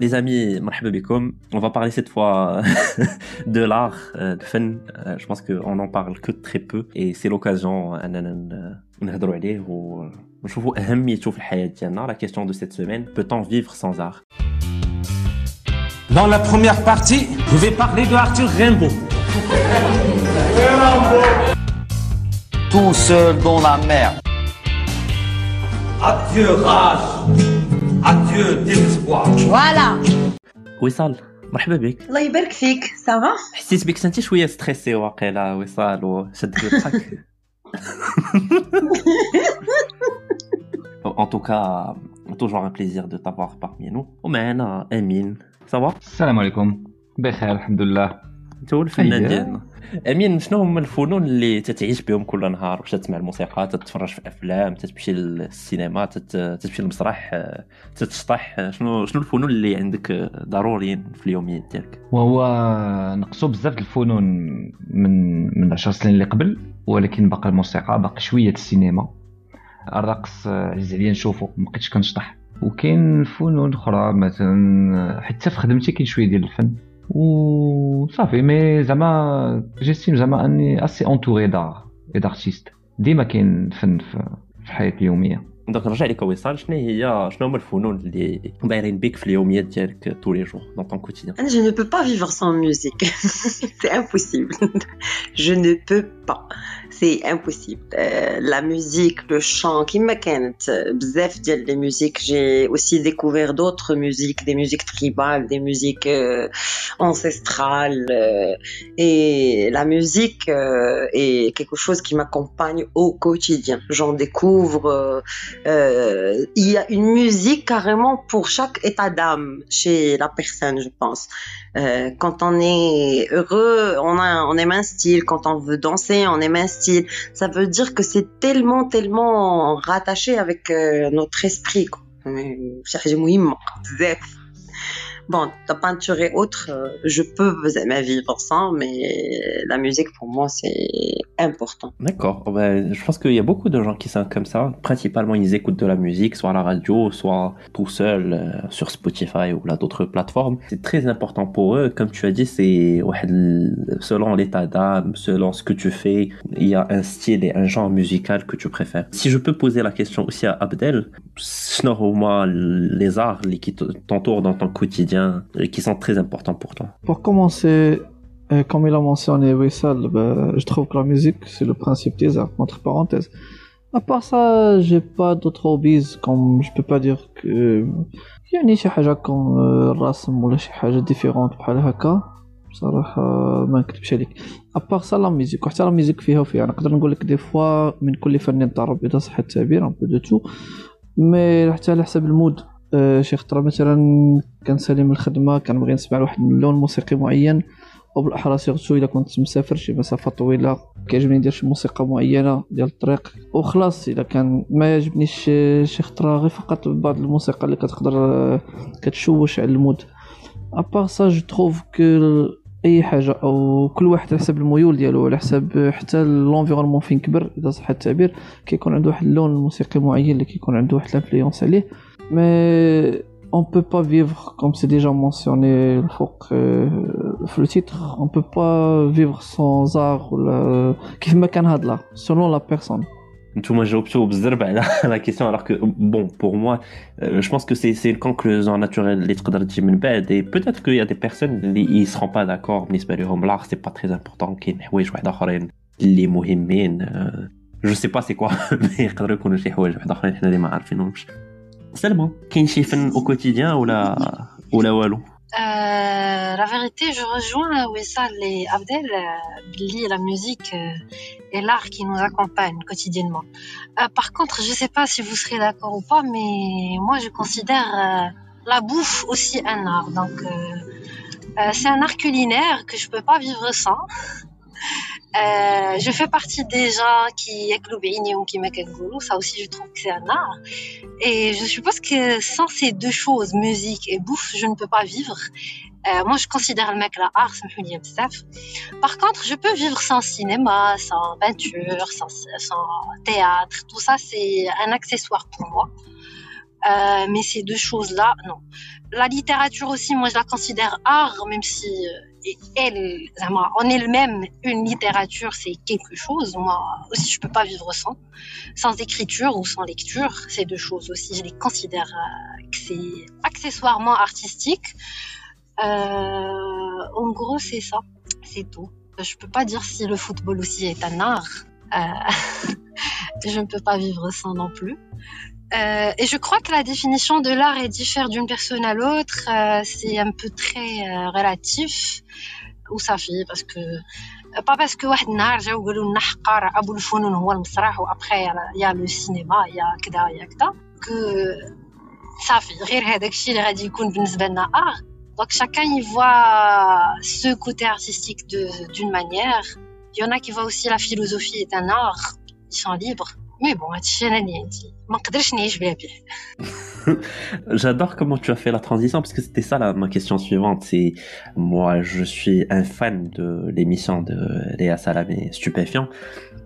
Les amis, on va parler cette fois de l'art, euh, de fun. Euh, je pense qu'on n'en parle que très peu et c'est l'occasion نهضروا عليه ونشوفوا اهميته في الحياه ديالنا la question de cette semaine peut-on vivre sans art Dans la première partie, je vais parler de Arthur Rimbaud. Tout seul dans la mer. Adieu rage, adieu désespoir. Voilà. وصال مرحبا بك الله يبارك فيك سافا حسيت بك انت شويه ستريسي واقيلا وصال وشد الضحك En tout cas, toujours un plaisir de t'avoir parmi nous. ومعنا امين سوا السلام عليكم بخير الحمد لله انت هو الفنان أييه. ديالنا أمين شنو هما الفنون اللي تتعيش بهم كل نهار؟ واش تسمع الموسيقى تتفرج في أفلام تتمشي للسينما تت... تتمشي للمسرح تتشطح؟ شنو شنو الفنون اللي عندك ضروريين في اليوميات ديالك؟ وهو نقصوا بزاف الفنون من من 10 سنين اللي قبل ولكن باقي الموسيقى باقي شوية السينما. الرقص عزيز عليا نشوفو مبقيتش كنشطح. وكاين فنون أخرى مثلا حتى في خدمتي كاين شوية ديال الفن. وصافي مي زعما جيستيم زعما اني اسي اونتوري دار اي دارتيست ديما كاين فن في في الحياه اليوميه دونك نرجع لك وصال شنو هي شنو هما الفنون اللي بايرين بك في اليوميات ديالك tous les jours dans ton quotidien Je ne peux pas vivre sans musique. c'est impossible. Je ne peux pas. c'est impossible. Euh, la musique, le chant, qui me m'a bzef les musiques. J'ai aussi découvert d'autres musiques, des musiques tribales, des musiques euh, ancestrales. Euh, et la musique est quelque chose qui m'accompagne au quotidien. J'en découvre. Il y a une musique carrément pour chaque état d'âme chez la personne, je pense. quand on est heureux, on, a, on aime un style. Quand on veut danser, on aime un style ça veut dire que c'est tellement, tellement rattaché avec euh, notre esprit. quoi. Bon, la peinture et autres, euh, je peux ma vivre sans, mais la musique pour moi c'est important. D'accord. Oh, ben, je pense qu'il y a beaucoup de gens qui sont comme ça. Principalement, ils écoutent de la musique, soit à la radio, soit tout seul euh, sur Spotify ou là d'autres plateformes. C'est très important pour eux. Comme tu as dit, c'est selon l'état d'âme, selon ce que tu fais, il y a un style et un genre musical que tu préfères. Si je peux poser la question aussi à Abdel, c'est normalement les arts qui t'entourent dans ton quotidien et qui sont très importants pour toi Pour commencer, euh, comme il a mentionné Wissal, bah, je trouve que la musique, c'est le principe des arts, entre parenthèses. À part ça, j'ai pas d'autres hobbies, comme je peux pas dire que... يعني شي حاجة كون آه، الرسم ولا شي حاجة ديفيرونت بحال هكا بصراحة ما نكتبش عليك ابار سا لا ميوزيك وحتى لا ميوزيك فيها وفيها نقدر نقول لك دي فوا من كل فن ضرب اذا صح التعبير ان بو دو تو مي حتى على حسب المود آه، شي خطرة مثلا كنسالي من الخدمة كنبغي نسمع لواحد اللون موسيقي معين أو بالاحرى سيرتو إلا كنت مسافر شي مسافة طويلة كيعجبني ندير شي موسيقى معينة ديال الطريق. وخلاص إلا كان ما يعجبنيش شي- خطرة غير فقط بعض الموسيقى اللي كتقدر كتشوش على المود. ابار سا جو تروف كو أي حاجة أو كل واحد على حسب الميول ديالو على حسب حتى لونفيرونمون فين كبر إذا صح التعبير كيكون عنده واحد اللون موسيقي معين اللي كيكون عنده واحد الانفلونس عليه. مي on peut pas vivre comme c'est déjà mentionné الفوق euh, في le titre on peut pas vivre sans art ولا كيف ما كان هاد لا selon la personne نتوما جاوبتوا بزرب على لا كيسيون alors que bon pour moi euh, je pense que c'est c'est une conclusion naturelle اللي تقدر تجي من بعد et peut-être qu'il y a des personnes اللي ils seront pas d'accord بالنسبه لهم l'art c'est pas très important كاين حوايج واحد اخرين اللي مهمين euh, je sais pas c'est quoi mais يقدروا يكونوا شي حوايج واحد اخرين حنا اللي ما عارفينهمش سلمى كاين شي فن au quotidien ولا ولا والو Euh, la vérité, je rejoins Wessal et Abdel, euh, Billy, la musique euh, et l'art qui nous accompagnent quotidiennement. Euh, par contre, je ne sais pas si vous serez d'accord ou pas, mais moi, je considère euh, la bouffe aussi un art. Donc, euh, euh, c'est un art culinaire que je peux pas vivre sans. Euh, je fais partie des gens qui ça aussi je trouve que c'est un art. Et je suppose que sans ces deux choses, musique et bouffe, je ne peux pas vivre. Euh, moi, je considère le mec la art, ça me Par contre, je peux vivre sans cinéma, sans peinture, sans, théâtre. Tout ça, c'est un accessoire pour moi. Euh, mais ces deux choses-là, non. La littérature aussi, moi, je la considère art, même si elle, en elle-même, une littérature, c'est quelque chose. Moi aussi, je peux pas vivre sans. Sans écriture ou sans lecture, ces deux choses aussi, je les considère euh, que c'est accessoirement artistique. en gros, c'est ça. C'est tout. Je peux pas dire si le football aussi est un art. je ne peux pas vivre sans non plus. Euh, et je crois que la définition de l'art est différente d'une personne à l'autre. Euh, c'est un peu très euh, relatif. Ou ça fait parce que pas parce que واحد النهار جاو قالوا لنا حقار ابو الفنون هو المسرح وابخي il y a le cinéma il y a كذا il y a كذا que صافي غير هذاك الشيء اللي غادي يكون بالنسبه لنا art donc chacun y voit ce côté artistique d'une manière il y en a qui voient aussi la philosophie est un art ils sont libres mais bon هادشي انا اللي عندي J'adore comment tu as fait la transition parce que c'était ça ma question suivante. C'est moi, je suis un fan de l'émission de Léa Salamé Stupéfiant.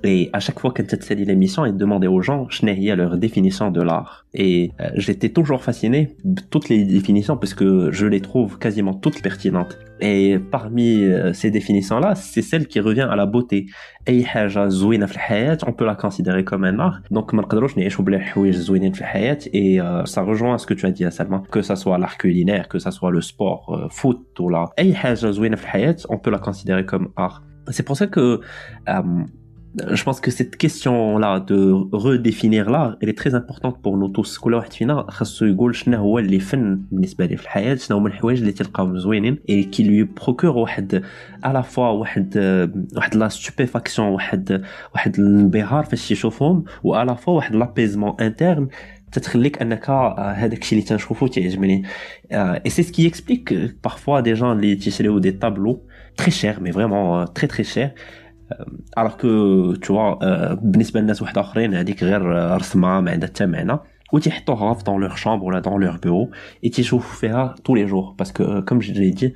Et à chaque fois qu'elle série l'émission, elle demandait aux gens, je leur définition de l'art. Et euh, j'étais toujours fasciné toutes les définitions parce que je les trouve quasiment toutes pertinentes. Et parmi euh, ces définitions-là, c'est celle qui revient à la beauté. On peut la considérer comme un art. Donc, et euh, ça rejoint ce que tu as dit à Salman, que ça soit l'art culinaire, que ça soit le sport, foot ou là. on peut la considérer comme art. C'est pour ça que je pense que cette question-là de redéfinir l'art, elle est très importante pour nous tous. كل واحد فينا خاصو يقول شنو هو اللي فن بالنسبة ليه في الحياة، شنو هما الحوايج اللي تلقاهم زوينين et qui lui procure واحد à la fois واحد واحد لا stupéfaction واحد واحد الانبهار فاش يشوفهم و à la fois واحد لابيزمون انترن تتخليك انك هذاك الشيء اللي تنشوفو تعجبني et c'est ce qui explique parfois des gens اللي تيشريو des tableaux très chers mais vraiment très très chers الوغ كو تشوا بالنسبة للناس واحد آخرين هذيك غير أه، رسمة ما عندها حتى معنى. وتيحطوها في دون لوغ شامبر ولا دون لوغ بيرو اي تيشوفوا فيها طول لي جور باسكو كوم جي دي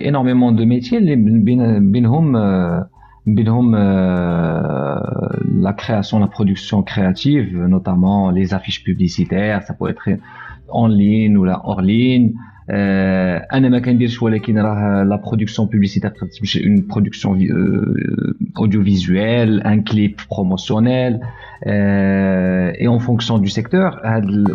énormément de métiers, euh, euh, la création, la production créative, notamment les affiches publicitaires, ça peut être en ligne ou hors ligne, انا ما كنديرش ولكن راه لا برودكسيون بوبليسيتير تمشي اون برودكسيون audiovisuelle un clip promotionnel et en fonction du secteur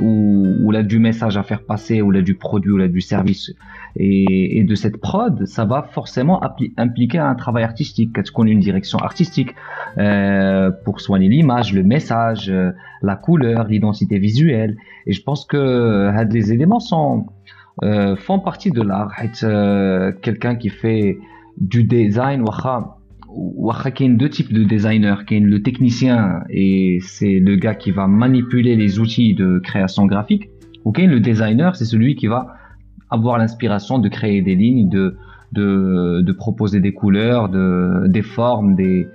ou là du message à faire passer ou là du produit ou là du service et, et de cette prod ça va forcément impliquer un travail artistique qu'on une direction artistique euh, pour soigner l'image le message la couleur l'identité visuelle et je pense que les éléments sont euh, font partie de l'art. Euh, quelqu'un qui fait du design, il y a deux types de designers. Il y a le technicien et c'est le gars qui va manipuler les outils de création graphique. Ou le designer, c'est celui qui va avoir l'inspiration de créer des lignes, de, de, proposer des couleurs, de, des formes, des,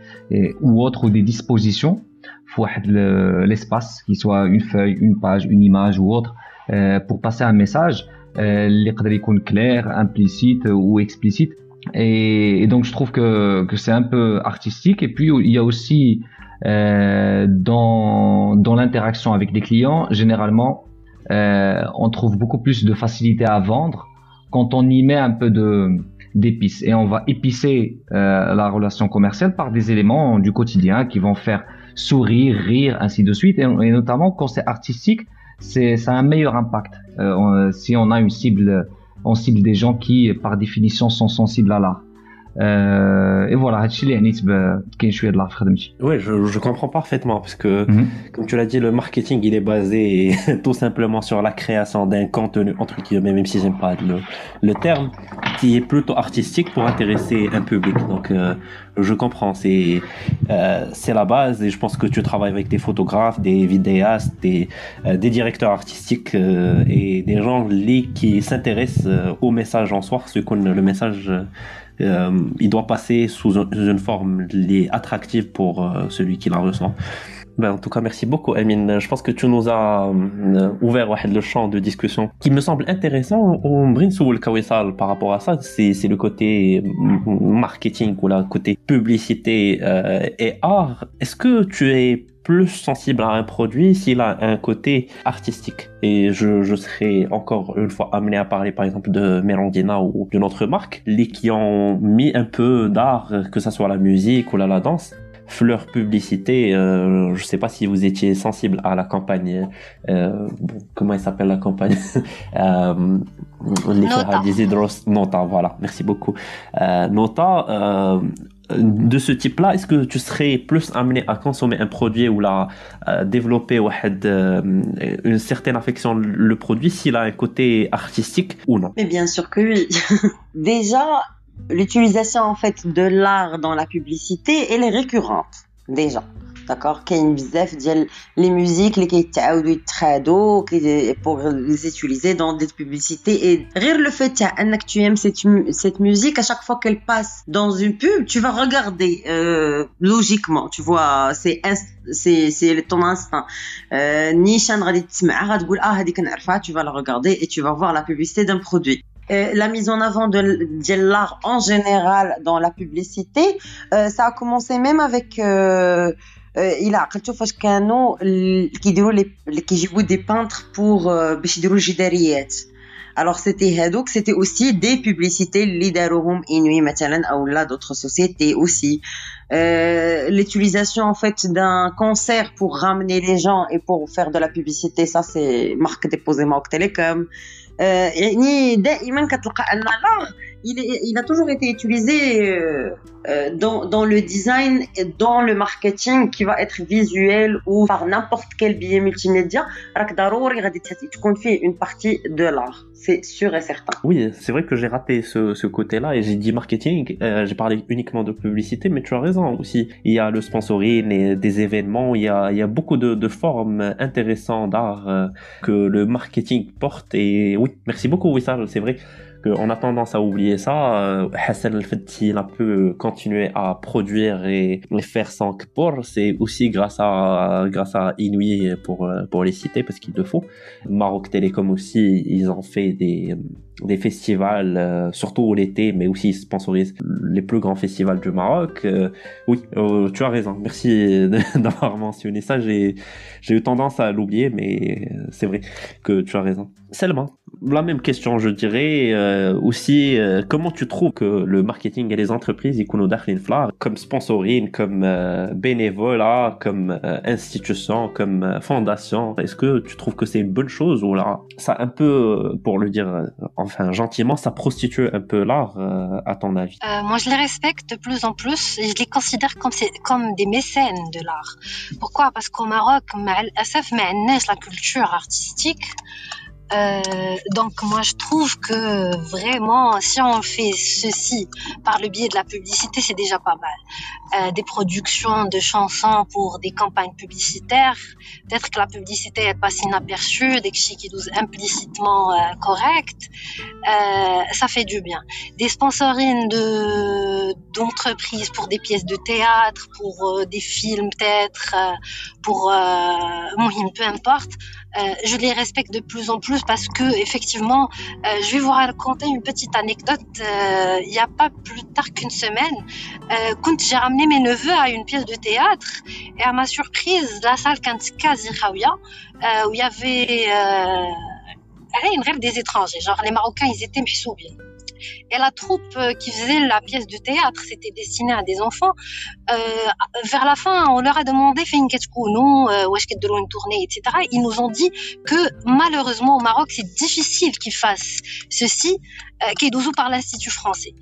ou autres, ou des dispositions. Faut l'espace, qu'il soit une feuille, une page, une image ou autre, euh, pour passer un message. Euh, les يقدر يكون clair, implicite ou explicite. Et, donc je trouve que, que c'est un peu artistique. Et puis il y a aussi euh, dans, dans l'interaction avec les clients, généralement, euh, on trouve beaucoup plus de facilité à vendre quand on y met un peu de d'épices. Et on va épicer euh, la relation commerciale par des éléments du quotidien qui vont faire sourire, rire, ainsi de suite. Et, et notamment quand c'est artistique, c'est ça a un meilleur impact. Euh, si on a une cible, on cible des gens qui, par définition, sont sensibles à l'art اي فوالا هادشي اللي عنيت كاين شويه د الار في خدمتي Oui, je, je comprends parfaitement parce que, Mhm. comme tu l'as dit, le marketing, il est basé tout simplement sur la création d'un contenu, entre guillemets, même si j'aime pas le, le terme, qui est plutôt artistique pour intéresser un public. Donc, euh, je comprends, c'est euh, c'est la base et je pense que tu travailles avec des photographes, des vidéastes, des, euh, des directeurs artistiques euh, et des gens li- qui s'intéressent euh, au message en soi, ce qu'on le message euh, il doit passer sous un- sous une forme attractive pour euh, celui qui la ressent. Ben, en tout cas, merci beaucoup, Amine. Je pense que tu nous as euh, ouvert le champ de discussion qui me semble intéressant. Au Brin Soul Kawissal, par rapport à ça, c'est le côté mm, marketing ou le côté publicité euh, et art. Est-ce que tu es plus sensible à un produit s'il a un côté artistique Et je, je serais encore une fois amené à parler, par exemple, de Merandina ou d'une autre marque, les qui ont mis un peu d'art, que ce soit la musique ou la, la danse, leur publicité, euh, je sais pas si vous étiez sensible à la campagne, euh, bon, comment elle s'appelle la campagne? Euh, les Nota. Hydros Nota, voilà, merci beaucoup. Euh, Nota, euh, de ce type-là, est-ce que tu serais plus amené à consommer un produit ou à ou euh, développer euh, une certaine affection le produit s'il a un côté artistique ou non? Mais bien sûr que oui. déjà, l'utilisation en fait de l'art dans la publicité, elle est récurrente déjà D'accord كاين بزاف ديال les musiques اللي كيتعاودوا يتخادوا كي- pour les utiliser dans des publicités et غير le fait تاع انك tu aimes cette, mu- cette musique à chaque fois qu'elle passe dans une pub tu vas regarder euh, logiquement tu vois c'est inst- c'est c'est ton instinct euh, نيشان غادي تسمعها غتقول اه هذيك نعرفها tu vas la regarder et tu vas voir la publicité d'un produit Euh, la mise en avant de, l- de l'art en général dans la publicité, euh, ça a commencé même avec euh, euh, il a عقلتو فاش كانوا ال- كيديروا لي اللي كيجيبوا des peintres pour euh, باش يديروا الجداريات alors c'était هادوك c'était aussi des publicités اللي داروهم انوي مثلا او لا d'autres sociétés aussi euh, l'utilisation en fait d'un concert pour ramener les gens et pour faire de la publicité ça c'est marque déposée Maroc Télécom آه، يعني دائما كتلقى ان l'art il, a toujours été utilisé euh, euh, dans, le design et dans le marketing qui va être visuel ou par n'importe quel billet multimédia. Tu comptes faire une partie de l'art, c'est sûr et certain. Oui, c'est vrai que j'ai raté ce, côté-là et j'ai dit marketing, euh, j'ai parlé uniquement de publicité, mais tu as raison aussi. Il y a le sponsoring, des événements, il y a, beaucoup de, formes intéressantes d'art que le marketing porte. Et oui, merci beaucoup, Wissal, c'est vrai qu'on a tendance à oublier ça. Euh, Hassan El Fati, il a pu continuer à produire et faire sans pour, c'est aussi grâce à, grâce à Inouï pour, euh, pour les citer parce qu'il le faut. Maroc Télécom aussi, ils ont fait des, des festivals, euh, surtout l'été, mais aussi ils sponsorisent les plus grands festivals du Maroc. Euh, oui, euh, tu as raison. Merci d'avoir mentionné ça. J'ai, eu tendance à l'oublier, mais c'est vrai que tu as raison. Seulement, la même question, je dirais euh, aussi, euh, comment tu trouves que le marketing et les entreprises, ils connaissent داخلين في l'art, comme sponsoring, comme euh, bénévolat, comme euh, institution, comme euh, fondation. Est-ce que tu trouves que c'est une bonne chose ou là, ça un peu, euh, pour le dire euh, enfin gentiment, ça prostitue un peu l'art euh, à ton avis Euh, moi, je les respecte de plus en plus et je les considère comme, c'est- comme des mécènes de l'art. Pourquoi Parce qu'au Maroc, مع الأسف ما عندناش la culture artistique. Euh, donc moi je trouve que vraiment si on fait ceci par le biais de la publicité c'est déjà pas mal. Euh, des productions de chansons pour des campagnes publicitaires, peut-être que la publicité elle passe inaperçue, des sont implicitement euh, corrects, euh, ça fait du bien. Des sponsorings de d'entreprises pour des pièces de théâtre, pour des films peut-être, pour peu importe. Euh, je les respecte de plus en plus parce que effectivement, euh, je vais vous raconter une petite anecdote. Euh, il n'y a pas plus tard qu'une semaine, euh, quand j'ai ramené mes neveux à une pièce de théâtre, et à ma surprise, la salle Kantika Ziraouia, où il y avait des étrangers, genre les Marocains, ils étaient mais et la troupe euh, qui faisait la pièce de théâtre, c'était destiné à des enfants. Euh, vers la fin, on leur a demandé, fait une non, où est-ce qu'ils une tournée, etc. Ils nous ont dit que malheureusement au Maroc, c'est difficile qu'ils fassent ceci, euh, qui est par l'Institut français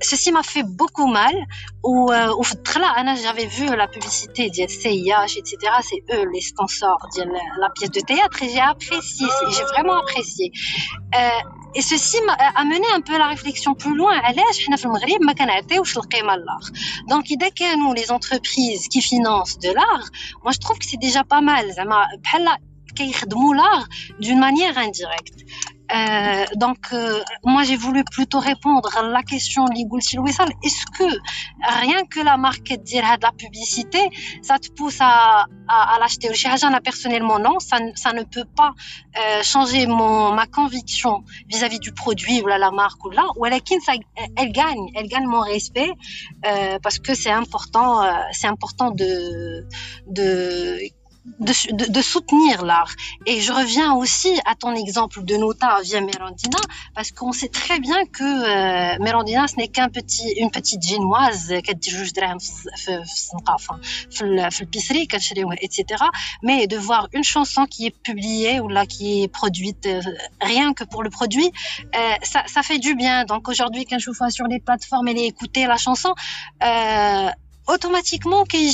ceci m'a fait beaucoup mal. Ou euh, j'avais vu la publicité de CIH, etc. C'est eux les sponsors de la pièce de théâtre et j'ai apprécié, j'ai vraiment apprécié. Euh, et ceci m'a amené un peu la réflexion plus loin. Donc, que nous, les entreprises qui financent de l'art, moi je trouve que c'est déjà pas mal. l'art d'une manière indirecte. Euh, donc, euh, moi, j'ai voulu plutôt répondre à la question Est-ce que rien que la marque de la publicité, ça te pousse à, à, à l'acheter? Personnellement, non, ça, ça ne peut pas euh, changer mon, ma conviction vis-à-vis du produit ou la marque ou là. Ou elle, elle gagne, elle gagne mon respect euh, parce que c'est important, euh, c'est important de, de de, de, soutenir l'art. Et je reviens aussi à ton exemple de Nota via Merandina, parce qu'on sait très bien que euh, ce n'est qu'un petit, une petite génoise qui dit juge etc. Mais de voir une chanson qui est publiée ou là qui est produite euh, rien que pour le produit, euh, ça, ça fait du bien. Donc aujourd'hui, quand je vois sur les plateformes et écouter la chanson, euh, automatiquement qu'il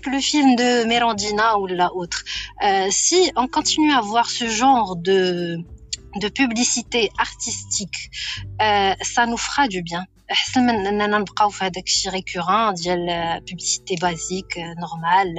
que le film de Merandina ou la autre. Euh, si on continue à voir ce genre de de publicité artistique, euh, ça nous fera du bien. احسن من اننا نبقاو في هذاك الشيء ريكورون ديال بوبليسيتي بازيك نورمال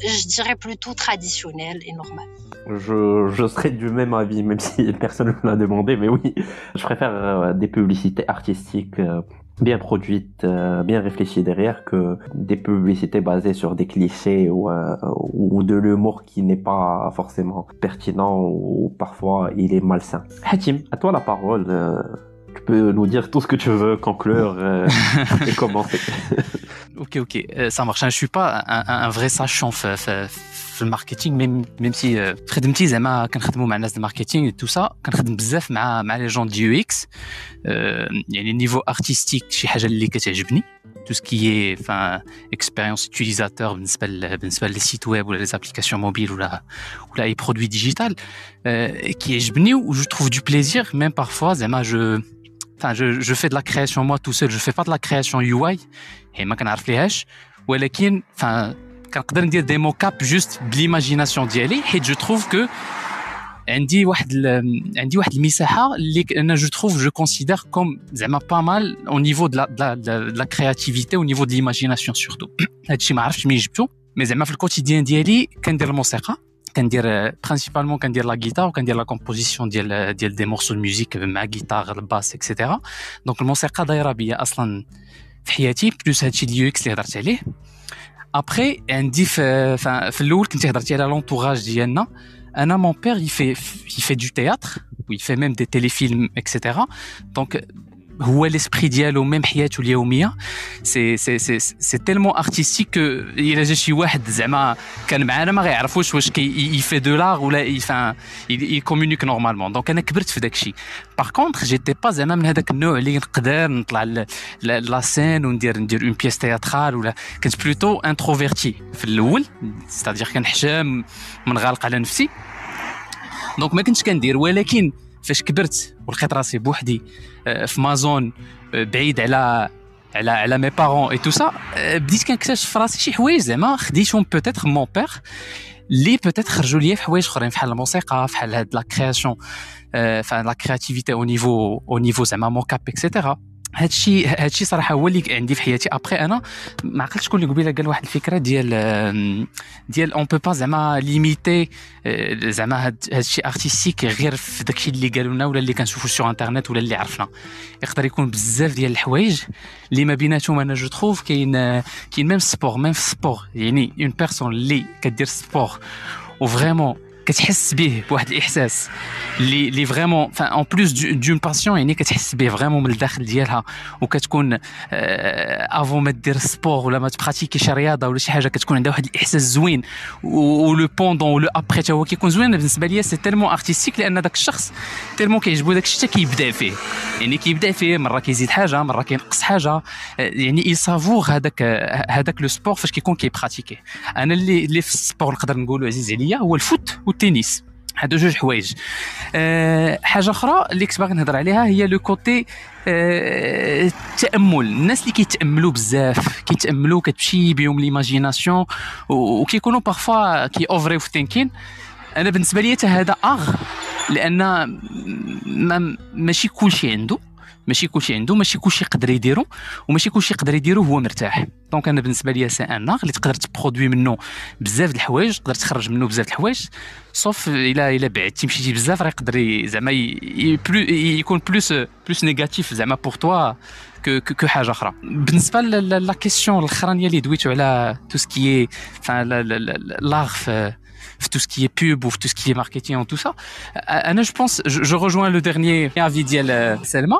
je dirais plutôt traditionnel et normal. Je, je serais du même avis, même si personne ne me l'a demandé, mais oui, je préfère euh, des publicités artistiques euh, bien produite, euh, bien réfléchie derrière que des publicités basées sur des clichés ou, euh, ou de l'humour qui n'est pas forcément pertinent ou parfois il est malsain. Hatim, à toi la parole. Euh, tu peux nous dire tout ce que tu veux, conclure et commencer ok, ok, ça marche. Je suis pas un, un vrai sachant في الماركتينغ ميم ميم سي خدمتي زعما كنخدموا مع الناس الماركتينغ تو سا كنخدم بزاف مع مع لي جون دي يو اكس يعني نيفو ارتستيك شي حاجه اللي كتعجبني تو سكي فان اكسبيريونس يوتيليزاتور بالنسبه بالنسبه لي سيت ويب ولا لي زابليكاسيون موبيل ولا ولا اي برودوي ديجيتال كيعجبني و جو تروف دو بليزير ميم بارفوا زعما جو enfin je, je fais de la création moi tout seul je fais pas de la création UI et ما كنعرف ليهاش ولكن enfin كنقدر ندير دي موكاب جوست بليماجيناسيون ديالي حيت جو تروف كو عندي واحد عندي واحد المساحه اللي انا جو تروف جو كونسيدير كوم زعما با مال او نيفو دو لا كرياتيفيتي او نيفو دو ليماجيناسيون سورتو هادشي ما عرفتش منين جبتو مي زعما في الكوتيديان ديالي كندير الموسيقى كندير برينسيبالمون كندير لا غيتار وكندير لا كومبوزيسيون ديال ديال دي مورسو ميوزيك مع غيتار الباس اكسيتيرا دونك الموسيقى دايره بيا اصلا في حياتي بلوس هادشي اليو اكس اللي هضرت عليه ابخي عندي في في الاول كنت هضرتي على لونتوراج ديالنا انا مون بير يفي يفي دو تياتر ويفي ميم دي تيليفيلم اكسيتيرا دونك هو ليسبري ديالو ميم حياته اليومية. سي سي سي سي تيلمون ارتستيك الا جا شي واحد زعما كان معانا ما غيعرفوش واش كي يفي دو لاغ ولا يفان يكومونيك نورمالمون دونك أنا كبرت في داك الشيء. باغ كونتر جيتي با زعما من هذاك النوع اللي نقدر نطلع لا سين وندير ندير اون بيس تياترال ولا. كنت بلوتو انتروفيرتي في الأول. ستادير كنحشم منغلق على نفسي. دونك ما كنتش كندير. ولكن فاش كبرت ولقيت راسي بوحدي آه، في مازون آه، بعيد على على على مي بارون اي تو سا بديت كنكتشف في راسي شي حوايج زعما خديتهم بوتيتر مون بير اللي بوتيتر خرجوا لي في حوايج أخرين بحال الموسيقى بحال هاد لا كرياسيون فان لا كرياتيفيتي أو نيفو أو نيفو زعما موكاب اكسيتيرا هادشي هادشي صراحة هو اللي عندي في حياتي. ابخي أنا ما عقلتش شكون اللي قبيلة قال واحد الفكرة ديال ديال اون بو با زعما ليميتي زعما هادشي ارتستيك غير في داكشي اللي قالوا لنا ولا اللي كنشوفوا سور انترنت ولا اللي عرفنا. يقدر يكون بزاف ديال الحوايج. اللي ما بيناتهم أنا جو تروف كاين كاين ميم سبور ميم في السبور يعني اون بيرسون اللي كدير سبور وفريمون كتحس به بواحد الإحساس اللي اللي فريمون ان بلوس دون باسيون يعني كتحس به فريمون من الداخل ديالها. وكتكون افون آه، ما دير سبور ولا ما تبراتيكيش رياضة ولا شي حاجة كتكون عندها واحد الإحساس زوين. ولو بوندون ولو ابخي تا هو كيكون زوين. بالنسبة ليا سي تيلمون ارتستيك لأن داك الشخص تيلمون كيعجبو داك الشيء كيبدا فيه. يعني كيبدا فيه مرة كيزيد حاجة مرة كينقص حاجة. آه، يعني يسافور هذاك هذاك لو سبور فاش كيكون كيبراتيكي أنا اللي اللي في السبور نقدر نقولوا عزيز عليا هو الفوت والتنس هادو جوج حوايج أه حاجة أخرى اللي كنت باغي نهضر عليها هي لو كوتي أه التامل الناس اللي كيتأملوا بزاف كيتأملوا كتمشي بهم ليماجيناسيون وكيكونوا بارفوا كي اوفري في ثينكين أنا بالنسبة لي هذا أغ لأن ما ماشي كلشي عنده. ماشي كلشي عنده ماشي كلشي يقدر يديرو وماشي كلشي يقدر يديرو هو مرتاح دونك أنا بالنسبة لي سي أن اللي تقدر تبرودوي منه بزاف د الحوايج تقدر تخرج منه بزاف د الحوايج صوف الا إلا بعدتي مشيتي بزاف راه يقدر زعما يكون بلوس بلوس نيجاتيف زعما بور توا كو حاجة أخرى بالنسبة لا كيسيون الأخرانية اللي دويتو على تو سكي لاغ في tout ce qui est pub ou tout ce qui est marketing et tout ça. Je pense, je, rejoins le dernier avis ديال Selma.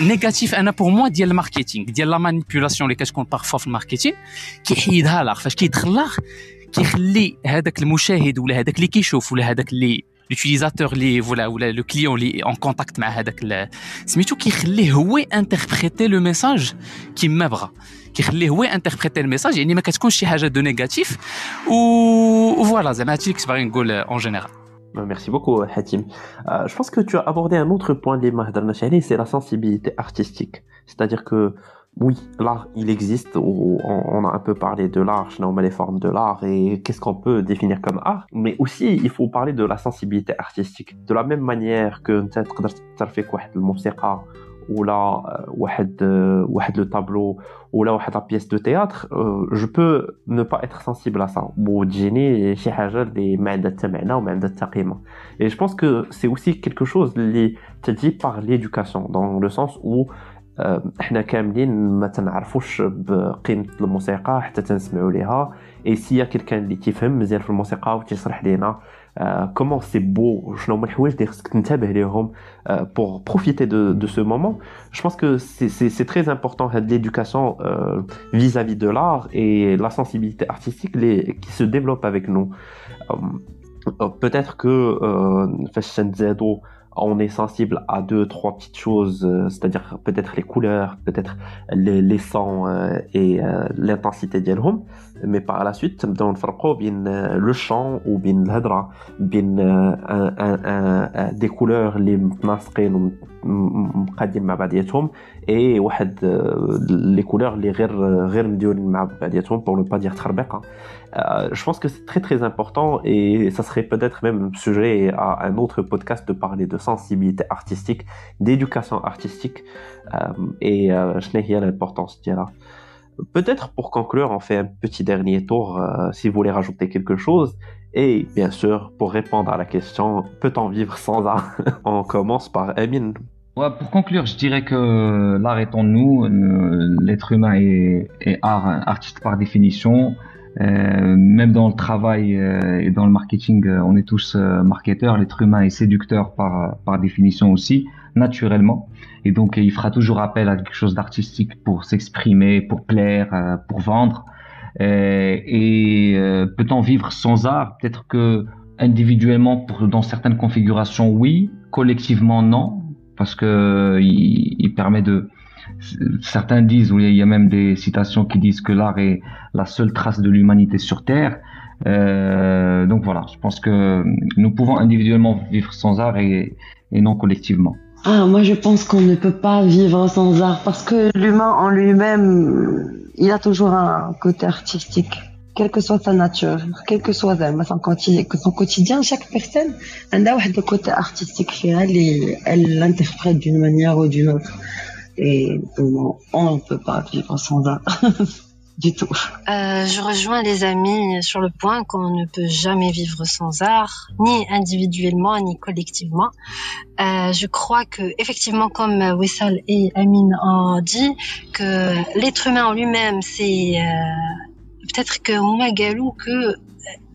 نيجاتيف أنا بور موا ديال الماركتينغ ديال لا مانيبيولاسيون اللي كتكون بارفوا في الماركتينغ كيحيدها لاغ فاش كيدخل لاغ كيخلي هذاك المشاهد ولا هذاك اللي كيشوف ولا هذاك اللي لوتيليزاتور اللي ولا ولا لو كليون اللي اون كونتاكت مع هذاك سميتو كيخليه هو انتربريتي لو ميساج كيما بغا كيخليه هو انتربريتي الميساج يعني ما كتكونش شي حاجة دو نيجاتيف و فوالا زعما هادشي اللي كنت باغي نقول اون جينيرال merci beaucoup, Hatim. Euh, je pense que tu as abordé un autre point de c'est la sensibilité artistique. C'est-à-dire que, oui, l'art, il existe. On, a un peu parlé de l'art, les formes de l'art et qu'est-ce qu'on peut définir comme art? Mais aussi, il faut parler de la sensibilité artistique. De la même manière que tu as fait quoi, le ولا واحد واحد لو تابلو ولا واحد لا بيس دو تياتر جو بو نو با اتر سنسيبل ا سا وتجيني شي حاجه اللي ما عندها حتى معنى وما عندها حتى قيمه اي جو بونس كو سي اوسي كيلكو شوز اللي تجي باغ ليدوكاسيون دون لو سونس او احنا كاملين ما تنعرفوش بقيمه الموسيقى حتى تنسمعوا ليها اي سي كيلكان اللي تيفهم مزيان في الموسيقى وتيشرح لينا comment c'est beau, pour profiter de, de, ce moment. Je pense que c'est très important l'éducation euh, vis-à-vis de l'art et la sensibilité artistique qui se développe avec nous. Euh, peut-être que euh, on est sensible à deux, trois petites choses, c'est-à-dire peut-être les couleurs, peut-être les, les sons et l'intensité d'Elhom. Mais par la suite, on bien le chant ou bien l'hadra, bien des couleurs les masquées مقادين مع بعضياتهم et واحد les couleurs les غير غير مديورين مع بعضياتهم pour ne pas dire تخربيقه je pense que c'est très très important et ça serait peut-être même sujet à un autre podcast de parler de sensibilité artistique, d'éducation artistique et je n'ai l'importance de là. Peut-être pour conclure, on fait un petit dernier tour euh, si vous voulez rajouter quelque chose. Et bien sûr, pour répondre à la question, peut-on vivre sans art? On commence par Emin. Ouais, pour conclure, je dirais que l'art est en nous. Euh, l'être humain est, art, artiste par définition. Euh, même dans le travail et dans le marketing, on est tous marketeurs. L'être humain est séducteur par, par définition aussi, naturellement. Et donc, il fera toujours appel à quelque chose d'artistique pour s'exprimer, pour plaire, euh, pour vendre. Euh, et euh, peut-on vivre sans art? Peut-être que individuellement, pour, dans certaines configurations, oui. Collectivement, non, parce que il, permet de. Certains disent, il y a même des citations qui disent que l'art est la seule trace de l'humanité sur Terre. Euh, donc voilà, je pense que nous pouvons individuellement vivre sans art et, et non collectivement. Ah, moi je pense qu'on ne peut pas vivre sans art parce que l'humain en lui-même, il a toujours un côté artistique. quelle que soit sa nature, quel que soit son quotidien, chaque personne a un côté artistique et elle l'interprète d'une manière ou d'une autre. Et on ne peut pas vivre sans art. du tout. Euh, je rejoins les amis sur le point qu'on ne peut jamais vivre sans art, ni individuellement ni collectivement. Euh, je crois que effectivement, comme Wessal et Amine ont dit, que l'être humain en lui-même, c'est euh, peut-être que Galou que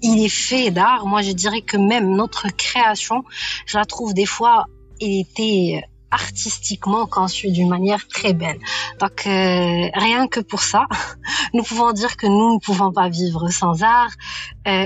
il est fait d'art. Moi, je dirais que même notre création, je la trouve des fois, il était artistiquement conçue d'une manière très belle. Donc, euh, rien que pour ça, nous pouvons dire que nous ne pouvons pas vivre sans art. Euh,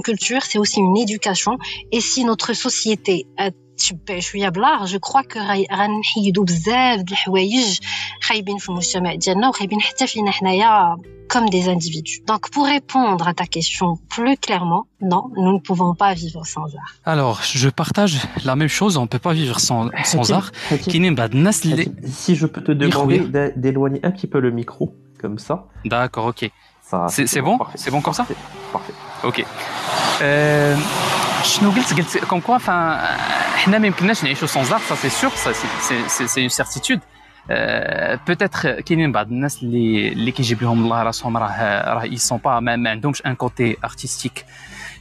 une culture, c'est aussi une éducation. Et si notre société تشبع شويه بالار جو كخوا كو غنحيدو بزاف د الحوايج خايبين في المجتمع ديالنا وخايبين حتى فينا حنايا comme des individus. Donc, pour répondre à ta question plus clairement, non, nous ne pouvons pas vivre sans art. Alors, je partage la même chose, on ne peut pas vivre sans, sans art. Si je peux te demander d'éloigner un petit peu le micro, comme ça. D'accord, ok. C'est bon C'est bon comme ça Parfait. Ok. شنو قلت قلت كوم كوا فان حنا ما يمكنناش نعيشوا سون زار سا سي سور سا سي اون سيرتيتود بوتيتر كاينين بعض الناس اللي اللي كيجيب لهم الله راسهم راه راه اي سون با ما عندهمش ان كوتي ارتستيك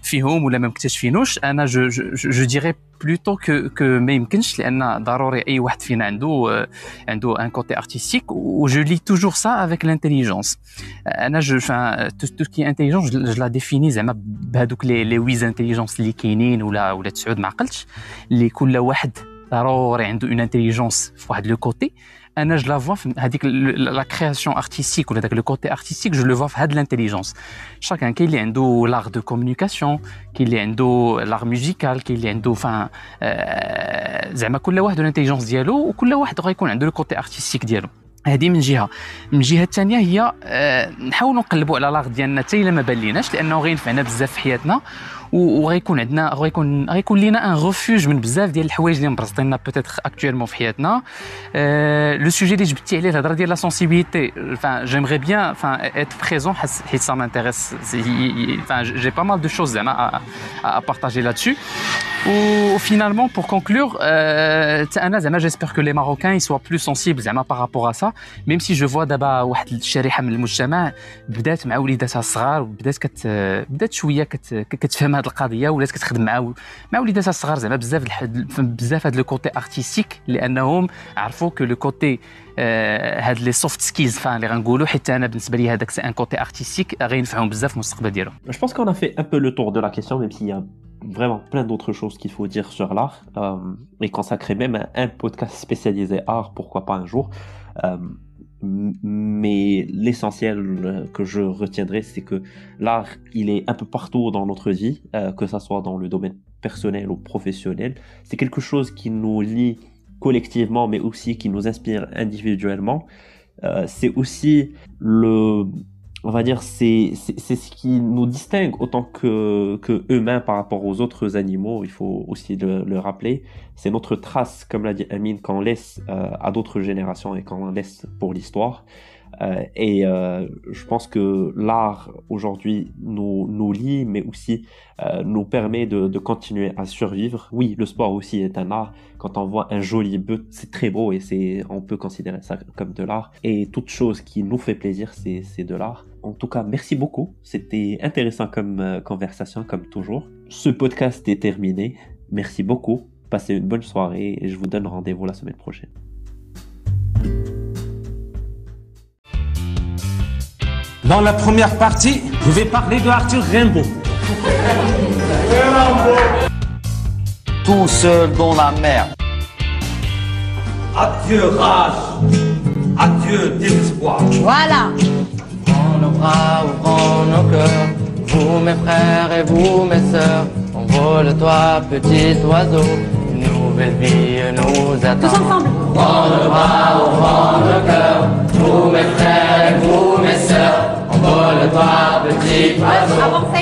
فيهم ولا ما مكتشفينوش انا جو جو ديري بلوتو كو كو ما يمكنش لان ضروري اي واحد فينا عنده عنده ان كوتي ارتستيك و جو لي توجور سا افيك لانتيليجونس انا جو فان تو كي انتيليجونس جو لا ديفيني زعما بهذوك لي لي ويز انتيليجونس اللي كاينين ولا ولا تسعود ما عقلتش اللي كل واحد ضروري عنده اون انتيليجونس في واحد لو كوتي أنا جو لا فوا هذيك لا كرياسيون ارتستيك ولا داك لو كوتي ارتستيك جو لو فوا في هاد لانتيليجونس شاكان كاين اللي عنده لاغ دو كومونيكاسيون كاين اللي عنده لاغ ميوزيكال كاين اللي عنده فان زعما كل واحد الانتيليجونس ديالو وكل واحد غيكون عنده لو كوتي ارتستيك ديالو هذه من جهه من الجهه الثانية هي نحاولوا نقلبوا على لاغ ديالنا حتى الا ما بان لأنه غينفعنا بزاف في حياتنا وغيكون عندنا غيكون غيكون لينا ان ريفوج من بزاف ديال الحوايج اللي مبرزطيننا بوتيتر اكطويلمون في حياتنا. لو سوجي اللي جبتي عليه الهضرة ديال لا سونسيبيليتي فان جيمغي بيان فان ات بريزون حيت سا مانتيريس فان جي با مال دو شوز زعما ا بارطاجي لا دسو وفينالمون بور كونكلور أنا زعما جيسبر كو لي ماروكان يسوا بلو سونسيبل زعما بارابور ا سا ميم سي جو فوا دابا واحد الشريحة من المجتمع بدات مع وليداتها الصغار وبدات كت بدات شوية كت كتفهم هذه القضية ولات كتخدم مع مع وليداتها الصغار زعما بزاف بزاف هذا لو كوتي ارتستيك لأنهم عرفوا كو لو كوتي هاد لي سوفت سكيلز فان اللي غنقولوا؟ حتى أنا بالنسبة لي هذاك سي ان كوتي ارتستيك غينفعهم بزاف في المستقبل ديالهم. A fait un peu le tour de la question même s'il y a vraiment plein d'autres choses qu'il faut dire sur l'art. Euh, et consacrer même un podcast spécialisé art pourquoi pas un jour. Euh, mais l'essentiel que je retiendrai, c'est que l'art, il est un peu partout dans notre vie, euh, que ça soit dans le domaine personnel ou professionnel. C'est quelque chose qui nous lie collectivement, mais aussi qui nous inspire individuellement. Euh, c'est aussi le, on va dire, c'est ce qui nous distingue autant que, que humains par rapport aux autres animaux. Il faut aussi le, le rappeler. C'est notre trace, comme l'a dit Amine, qu'on laisse euh, à d'autres générations et qu'on laisse pour l'histoire. Euh, et euh, je pense que l'art aujourd'hui nous, nous lie, mais aussi euh, nous permet de, de, continuer à survivre. Oui, le sport aussi est un art. Quand on voit un joli but, c'est très beau et c'est, on peut considérer ça comme de l'art. Et toute chose qui nous fait plaisir, c'est de l'art. En tout cas, merci beaucoup. C'était intéressant comme euh, conversation, comme toujours. Ce podcast est terminé. Merci beaucoup. Passez une bonne soirée et je vous donne rendez-vous la semaine prochaine. Dans la première partie, je vais parler de Arthur Rimbaud. Tout seul dans la mer. Adieu rage, adieu désespoir. Voilà. Bras, ouvrons nos cœurs. Vous mes frères et vous mes sœurs, envole-toi petit oiseau, une nouvelle vie nous attend. Tous ensemble. Ouvrons nos bras, ouvrons nos cœurs. Vous mes frères et vous mes sœurs, envole-toi petit oiseau. Avancez.